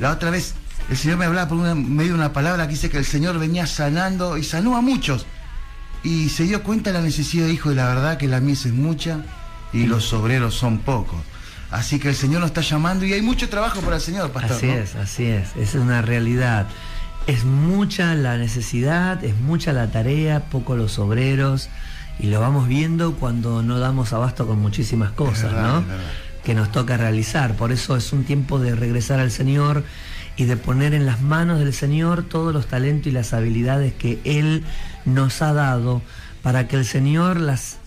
La otra vez el Señor me hablaba por medio de una palabra que dice que el Señor venía sanando y sanó a muchos. Y se dio cuenta de la necesidad, hijo, de la verdad que la mies es mucha y los obreros son pocos. Así que el Señor nos está llamando y hay mucho trabajo para el Señor, pastor. Así es, así es. Es una realidad. Es mucha la necesidad, es mucha la tarea, poco los obreros. Y lo vamos viendo cuando no damos abasto con muchísimas cosas, ¿no? Que nos toca realizar. Por eso es un tiempo de regresar al Señor y de poner en las manos del Señor todos los talentos y las habilidades que Él nos ha dado para que el Señor las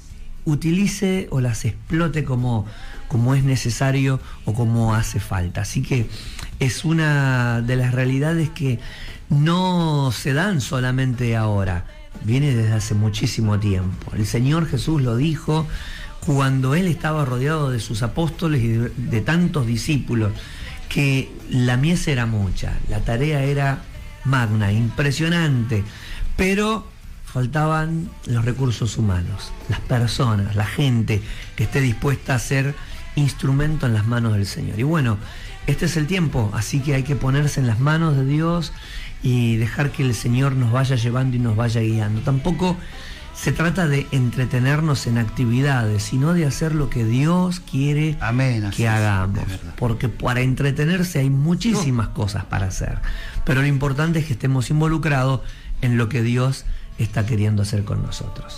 utilice o las explote como, como es necesario o como hace falta. Así que es una de las realidades que no se dan solamente ahora, viene desde hace muchísimo tiempo. El Señor Jesús lo dijo cuando Él estaba rodeado de sus apóstoles y de, tantos discípulos, que la mies era mucha, la tarea era magna, impresionante, pero faltaban los recursos humanos, las personas, la gente que esté dispuesta a ser instrumento en las manos del Señor. Y bueno, este es el tiempo, así que hay que ponerse en las manos de Dios y dejar que el Señor nos vaya llevando y nos vaya guiando. Tampoco se trata de entretenernos en actividades, sino de hacer lo que Dios quiere que hagamos. Porque para entretenerse hay muchísimas cosas para hacer. Pero lo importante es que estemos involucrados en lo que Dios está queriendo hacer con nosotros.